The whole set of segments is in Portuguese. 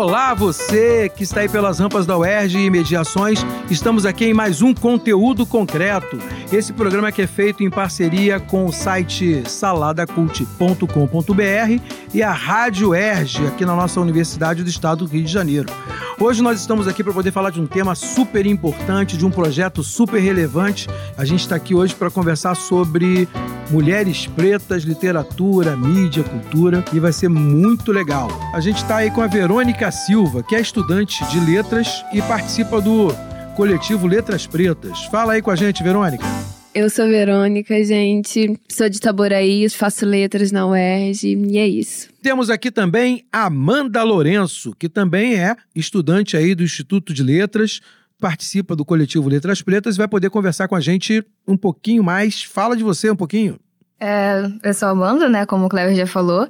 Olá, você que está aí pelas rampas da UERJ e Mediações. Estamos aqui em mais um conteúdo concreto. Esse programa que é feito em parceria com o site saladacult.com.br e a Rádio UERJ, aqui na nossa Universidade do Estado do Rio de Janeiro. Hoje nós estamos aqui para poder falar de um tema super importante, de um projeto super relevante. A gente está aqui hoje para conversar sobre mulheres pretas, literatura, mídia, cultura e vai ser muito legal. A gente está aí com a Verônica Silva, que é estudante de letras e participa do coletivo Letras Pretas. Fala aí com a gente, Verônica. Eu sou Verônica, gente. Sou de Itaboraí, faço letras na UERJ e é isso. Temos aqui também Amanda Lourenço, que também é estudante aí do Instituto de Letras, participa do coletivo Letras Pretas e vai poder conversar com a gente um pouquinho mais. Fala de você um pouquinho. É, eu sou Amanda, né, como o Cleber já falou.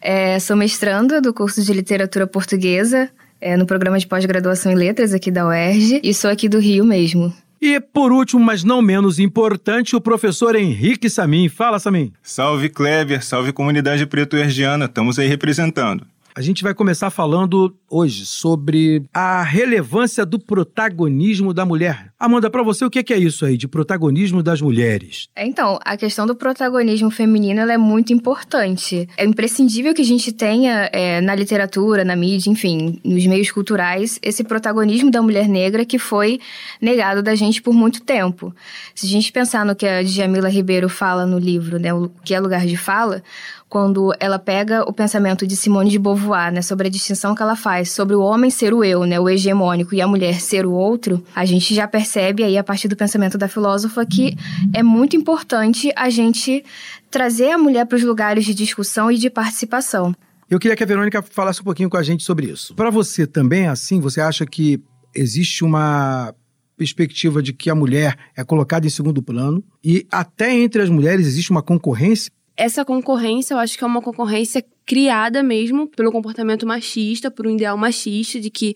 É, sou mestranda do curso de Literatura Portuguesa é, no programa de pós-graduação em Letras aqui da UERJ e sou aqui do Rio mesmo. E por último, mas não menos importante, o professor Henrique Samin. Fala, Samin. Salve Kleber, salve comunidade preto-ergiana, estamos aí representando. A gente vai começar falando hoje sobre a relevância do protagonismo da mulher. Amanda, para você, o que é isso aí de protagonismo das mulheres? Então, a questão do protagonismo feminino é muito importante. É imprescindível que a gente tenha é, na literatura, na mídia, enfim, nos meios culturais, esse protagonismo da mulher negra que foi negado da gente por muito tempo. Se a gente pensar no que a Djamila Ribeiro fala no livro, né, o que é lugar de fala, quando ela pega o pensamento de Simone de Beauvoir, né, sobre a distinção que ela faz sobre o homem ser o eu, né, o hegemônico, e a mulher ser o outro, a gente já percebe aí a partir do pensamento da filósofa que é muito importante a gente trazer a mulher para os lugares de discussão e de participação. Eu queria que a Verônica falasse um pouquinho com a gente sobre isso. Para você também é assim? Você acha que existe uma perspectiva de que a mulher é colocada em segundo plano e até entre as mulheres existe uma concorrência essa concorrência, eu acho que é uma concorrência criada mesmo pelo comportamento machista, por um ideal machista de que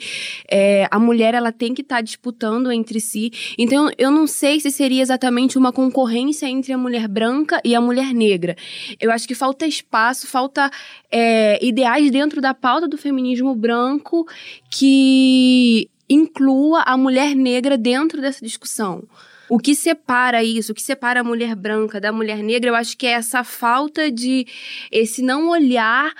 é, a mulher ela tem que estar tá disputando entre si. Então eu não sei se seria exatamente uma concorrência entre a mulher branca e a mulher negra. Eu acho que falta espaço, falta é, ideais dentro da pauta do feminismo branco que inclua a mulher negra dentro dessa discussão. O que separa isso, o que separa a mulher branca da mulher negra, eu acho que é essa falta de esse não olhar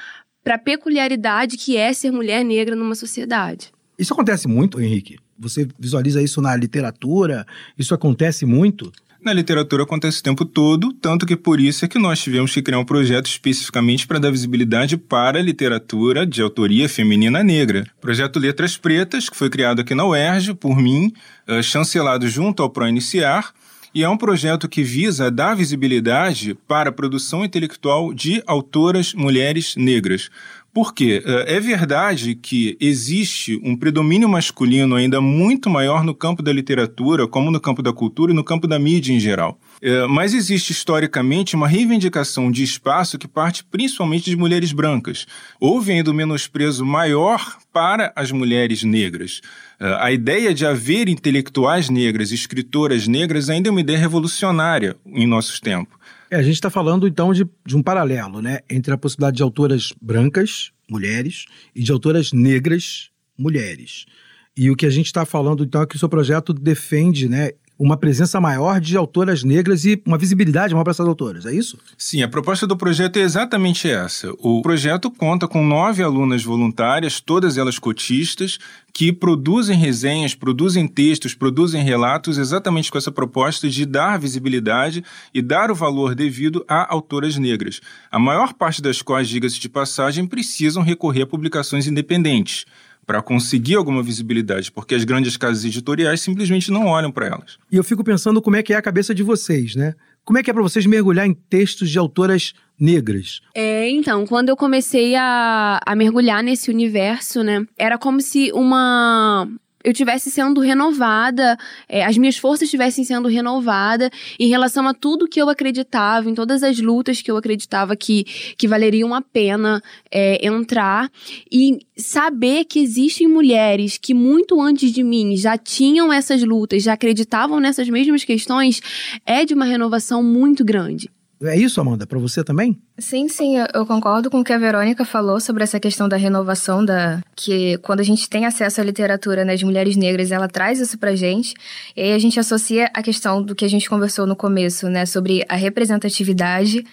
para a peculiaridade que é ser mulher negra numa sociedade. Isso acontece muito, Henrique? Você visualiza isso na literatura? Isso acontece muito? Na literatura acontece o tempo todo, tanto que por isso é que nós tivemos que criar um projeto especificamente para dar visibilidade para a literatura de autoria feminina negra. Projeto Letras Pretas, que foi criado aqui na UERJ por mim, uh, chancelado junto ao ProIniciar, e é um projeto que visa dar visibilidade para a produção intelectual de autoras mulheres negras. Por quê? Eh, é verdade que existe um predomínio masculino ainda muito maior no campo da literatura, como no campo da cultura e no campo da mídia em geral. É, mas existe historicamente uma reivindicação de espaço que parte principalmente de mulheres brancas. Houve ainda um menosprezo maior para as mulheres negras. É, a ideia de haver intelectuais negras, escritoras negras, ainda é uma ideia revolucionária em nossos tempos. É, a gente está falando então de, de um paralelo, né, entre a possibilidade de autoras brancas, mulheres, e de autoras negras, mulheres. E o que a gente está falando então é que o seu projeto defende, né, uma presença maior de autoras negras e uma visibilidade maior para essas autoras, é isso? Sim, a proposta do projeto é exatamente essa. O projeto conta com nove alunas voluntárias, todas elas cotistas, que produzem resenhas, produzem textos, produzem relatos exatamente com essa proposta de dar visibilidade e dar o valor devido a autoras negras. A maior parte das quais, diga-se de passagem, precisam recorrer a publicações independentes para conseguir alguma visibilidade, porque as grandes casas editoriais simplesmente não olham para elas. E eu fico pensando como é que é a cabeça de vocês, né? Como é que é para vocês mergulhar em textos de autoras negras? É, então, quando eu comecei a, a mergulhar nesse universo, né, era como se uma eu tivesse sendo renovada, é, as minhas forças estivessem sendo renovadas em relação a tudo que eu acreditava, em todas as lutas que eu acreditava que, que valeriam a pena é, entrar. E saber que existem mulheres que muito antes de mim já tinham essas lutas, já acreditavam nessas mesmas questões, é de uma renovação muito grande. É isso, Amanda, para você também? Sim, sim, eu concordo com o que a Verônica falou sobre essa questão da renovação da que quando a gente tem acesso à literatura nas né, mulheres negras, ela traz isso pra gente. E aí a gente associa a questão do que a gente conversou no começo, né, sobre a representatividade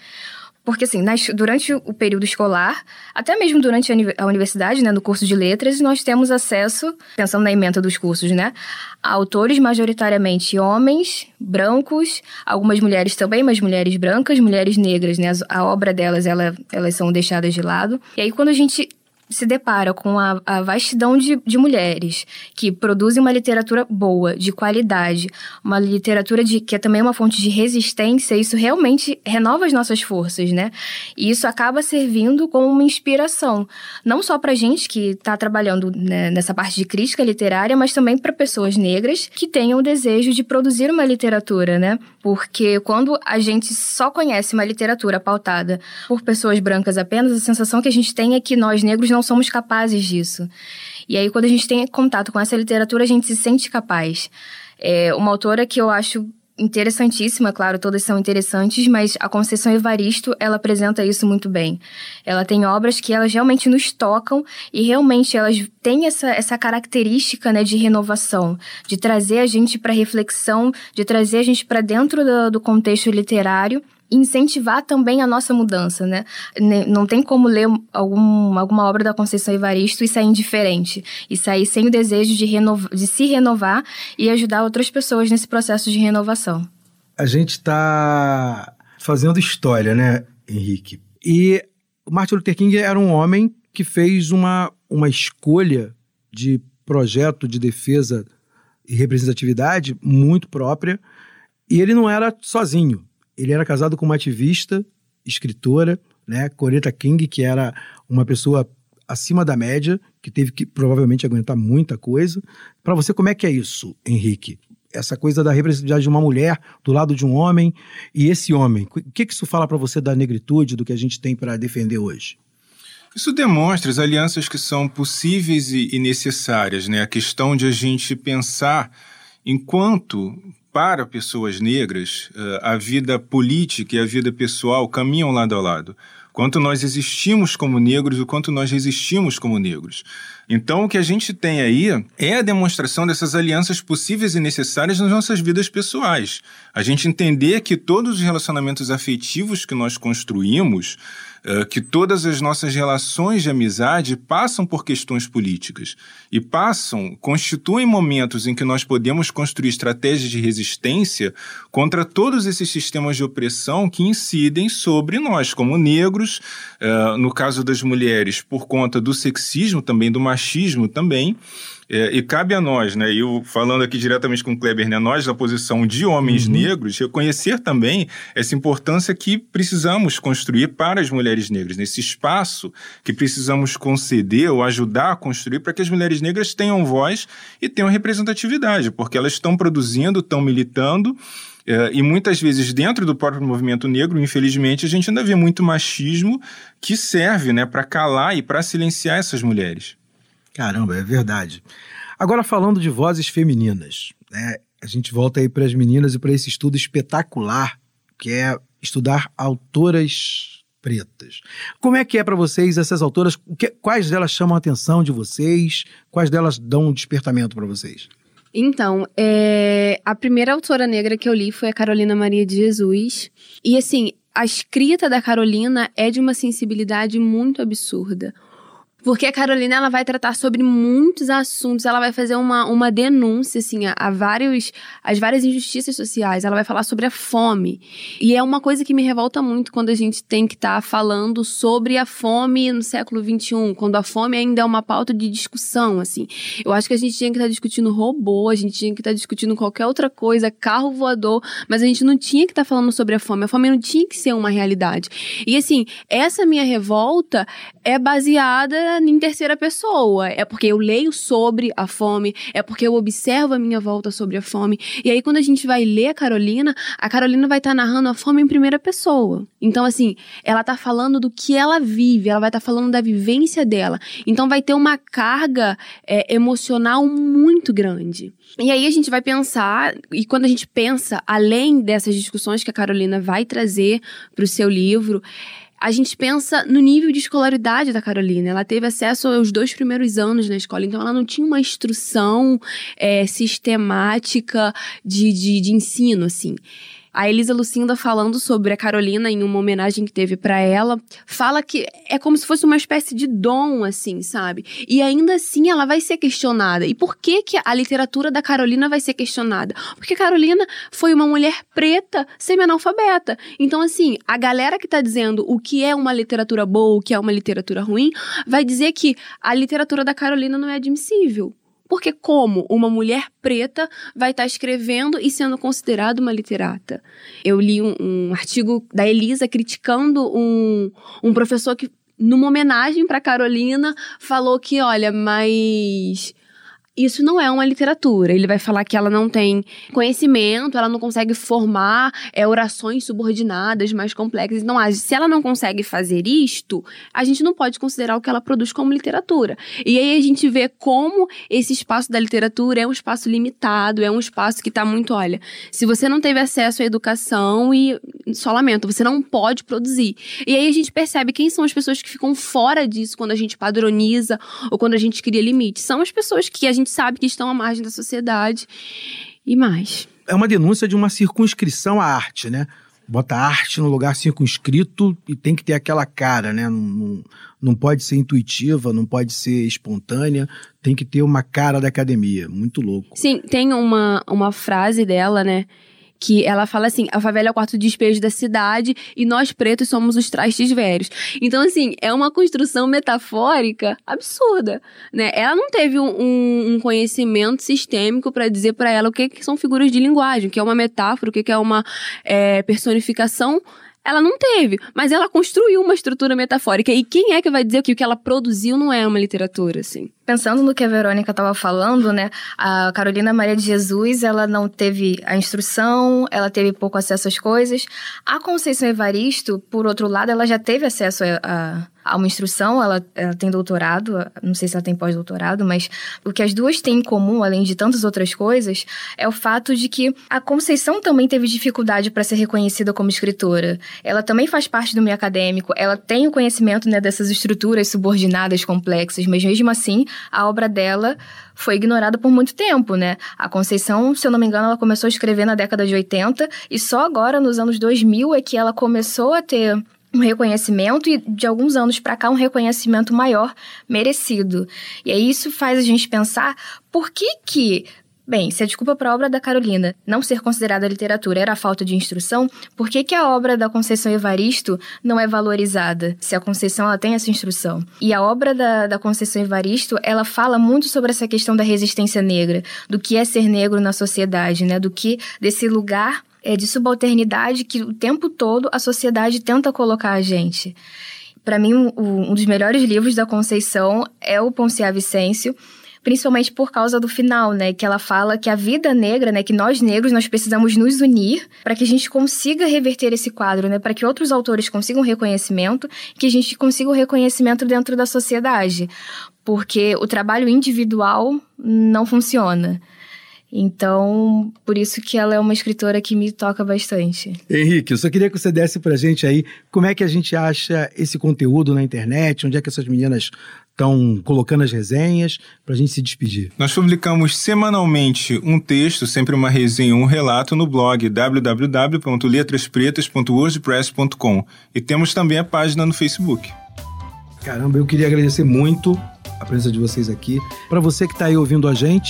porque, assim, nas, durante o período escolar, até mesmo durante a, universidade, né, no curso de letras, nós temos acesso, pensando na emenda dos cursos, né, a autores majoritariamente homens, brancos, algumas mulheres também, mas mulheres brancas, mulheres negras, né, a obra delas, ela, elas são deixadas de lado. E aí, quando a gente se depara com a, a vastidão de, de, mulheres que produzem uma literatura boa, de qualidade, uma literatura de, que é também uma fonte de resistência, isso realmente renova as nossas forças, né? E isso acaba servindo como uma inspiração, não só para gente que está trabalhando né, nessa parte de crítica literária, mas também para pessoas negras que tenham o desejo de produzir uma literatura, né? Porque quando a gente só conhece uma literatura pautada por pessoas brancas apenas, a sensação que a gente tem é que nós negros não somos capazes disso. E aí, quando a gente tem contato com essa literatura, a gente se sente capaz. É uma autora que eu acho interessantíssima, claro, todas são interessantes, mas a Conceição Evaristo, ela apresenta isso muito bem. Ela tem obras que elas realmente nos tocam e realmente elas têm essa, essa característica, né, de renovação, de trazer a gente para reflexão, de trazer a gente para dentro do, do contexto literário incentivar também a nossa mudança, né? Não tem como ler algum, alguma obra da Conceição Evaristo e sair indiferente, e sair sem o desejo de, renova, de se renovar e ajudar outras pessoas nesse processo de renovação. A gente está fazendo história, né, Henrique? E Martin Luther King era um homem que fez uma, uma escolha de projeto de defesa e representatividade muito própria, e ele não era sozinho ele era casado com uma ativista, escritora, né, Coretta King, que era uma pessoa acima da média, que teve que provavelmente aguentar muita coisa. Para você, como é que é isso, Henrique? Essa coisa da representatividade de uma mulher do lado de um homem e esse homem. O que, que isso fala para você da negritude, do que a gente tem para defender hoje? Isso demonstra as alianças que são possíveis e necessárias, né? A questão de a gente pensar enquanto para pessoas negras, eh, a vida política e a vida pessoal caminham lado a lado. Quanto nós existimos como negros, o quanto nós resistimos como negros. Então, o que a gente tem aí é a demonstração dessas alianças possíveis e necessárias nas nossas vidas pessoais. A gente entender que todos os relacionamentos afetivos que nós construímos eh, que todas as nossas relações de amizade passam por questões políticas e passam, constituem momentos em que nós podemos construir estratégias de resistência contra todos esses sistemas de opressão que incidem sobre nós, como negros, uh, no caso das mulheres, por conta do sexismo também, do machismo também. É, e cabe a nós, né? Eu falando aqui diretamente com o Kleber, né? Nós, da posição de homens uhum. negros, reconhecer também essa importância que precisamos construir para as mulheres negras, nesse espaço que precisamos conceder ou ajudar a construir para que as mulheres negras tenham voz e tenham representatividade, porque elas estão produzindo, estão militando. É, e muitas vezes, dentro do próprio movimento negro, infelizmente, a gente ainda vê muito machismo que serve né, para calar e para silenciar essas mulheres. Caramba, é verdade. Agora falando de vozes femininas, né? A gente volta aí para as meninas e para esse estudo espetacular que é estudar autoras pretas. Como é que é para vocês essas autoras? Quais delas chamam a atenção de vocês? Quais delas dão um despertamento para vocês? Então, é, a primeira autora negra que eu li foi a Carolina Maria de Jesus. E assim, a escrita da Carolina é de uma sensibilidade muito absurda. Porque a Carolina ela vai tratar sobre muitos assuntos, ela vai fazer uma, uma denúncia assim a, a vários as várias injustiças sociais, ela vai falar sobre a fome. E é uma coisa que me revolta muito quando a gente tem que estar tá falando sobre a fome no século XXI, quando a fome ainda é uma pauta de discussão, assim. Eu acho que a gente tinha que estar tá discutindo robô, a gente tinha que estar tá discutindo qualquer outra coisa, carro voador, mas a gente não tinha que estar tá falando sobre a fome. A fome não tinha que ser uma realidade. E assim, essa minha revolta é baseada em terceira pessoa. É porque eu leio sobre a fome, é porque eu observo a minha volta sobre a fome. E aí, quando a gente vai ler a Carolina, a Carolina vai estar tá narrando a fome em primeira pessoa. Então, assim, ela tá falando do que ela vive, ela vai estar tá falando da vivência dela. Então, vai ter uma carga é, emocional muito grande. E aí a gente vai pensar, e quando a gente pensa, além dessas discussões que a Carolina vai trazer para o seu livro, a gente pensa no nível de escolaridade da Carolina. Ela teve acesso aos dois primeiros anos na escola, então ela não tinha uma instrução é, sistemática de, de, de ensino, assim. A Elisa Lucinda falando sobre a Carolina em uma homenagem que teve para ela, fala que é como se fosse uma espécie de dom, assim, sabe? E ainda assim ela vai ser questionada. E por que que a literatura da Carolina vai ser questionada? Porque Carolina foi uma mulher preta, semi-analfabeta. Então, assim, a galera que tá dizendo o que é uma literatura boa, o que é uma literatura ruim, vai dizer que a literatura da Carolina não é admissível. Porque como uma mulher preta vai estar tá escrevendo e sendo considerada uma literata? Eu li um, um artigo da Elisa criticando um, um professor que numa homenagem para Carolina, falou que, olha, mas isso não é uma literatura. Ele vai falar que ela não tem conhecimento, ela não consegue formar é, orações subordinadas mais complexas. Então, se ela não consegue fazer isto, a gente não pode considerar o que ela produz como literatura. E aí a gente vê como esse espaço da literatura é um espaço limitado, é um espaço que está muito, olha, se você não teve acesso à educação e só lamento, você não pode produzir. E aí a gente percebe quem são as pessoas que ficam fora disso quando a gente padroniza ou quando a gente cria limites. São as pessoas que a gente gente sabe que estão à margem da sociedade e mais. É uma denúncia de uma circunscrição à arte, né? Bota arte no lugar circunscrito e tem que ter aquela cara, né? Não, não, não pode ser intuitiva, não pode ser espontânea, tem que ter uma cara da academia. Muito louco. Sim, tem uma, uma frase dela, né? Que ela fala assim: a favela é o quarto despejo da cidade e nós pretos somos os trastes velhos. Então, assim, é uma construção metafórica absurda, né? Ela não teve um, um conhecimento sistêmico para dizer para ela o que, que, são figuras de linguagem, o que é uma metáfora, o que, que é uma é, personificação ela não teve, mas ela construiu uma estrutura metafórica. E quem é que vai dizer que o que ela produziu não é uma literatura, assim? Pensando no que a Verônica estava falando, né? A Carolina Maria de Jesus, ela não teve a instrução, ela teve pouco acesso às coisas. A Conceição Evaristo, por outro lado, ela já teve acesso a, a, a uma instrução, ela, ela tem doutorado, não sei se ela tem pós-doutorado, mas o que as duas têm em comum, além de tantas outras coisas, é o fato de que a Conceição também teve dificuldade para ser reconhecida como escritora. Ela também faz parte do meio acadêmico, ela tem o conhecimento né, dessas estruturas subordinadas complexas, mas mesmo assim a obra dela foi ignorada por muito tempo, né? A Conceição, se eu não me engano, ela começou a escrever na década de 80 e só agora, nos anos 2000, é que ela começou a ter um reconhecimento e de alguns anos para cá um reconhecimento maior merecido. E aí isso faz a gente pensar por que que Bem, se a desculpa para a obra da Carolina não ser considerada literatura era a falta de instrução, por que, que a obra da Conceição Evaristo não é valorizada, se a Conceição ela tem essa instrução? E a obra da, da Conceição Evaristo, ela fala muito sobre essa questão da resistência negra, do que é ser negro na sociedade, né? Do que desse lugar é, de subalternidade que o tempo todo a sociedade tenta colocar a gente. Para mim, um, dos melhores livros da Conceição é o Ponciá Vicêncio, principalmente por causa do final, né? Que ela fala que a vida negra, né? Que nós negros, nós precisamos nos unir para que a gente consiga reverter esse quadro, né? Para que outros autores consigam reconhecimento, que a gente consiga o reconhecimento dentro da sociedade. Porque o trabalho individual não funciona. Então, por isso que ela é uma escritora que me toca bastante. Henrique, eu só queria que você desse pra gente aí como é que a gente acha esse conteúdo na internet, onde é que essas meninas estão colocando as resenhas para a gente se despedir. Nós publicamos semanalmente um texto, sempre uma resenha, um relato no blog www.letraspretas.wordpress.com e temos também a página no Facebook. Caramba, eu queria agradecer muito a presença de vocês aqui. Para você que está aí ouvindo a gente,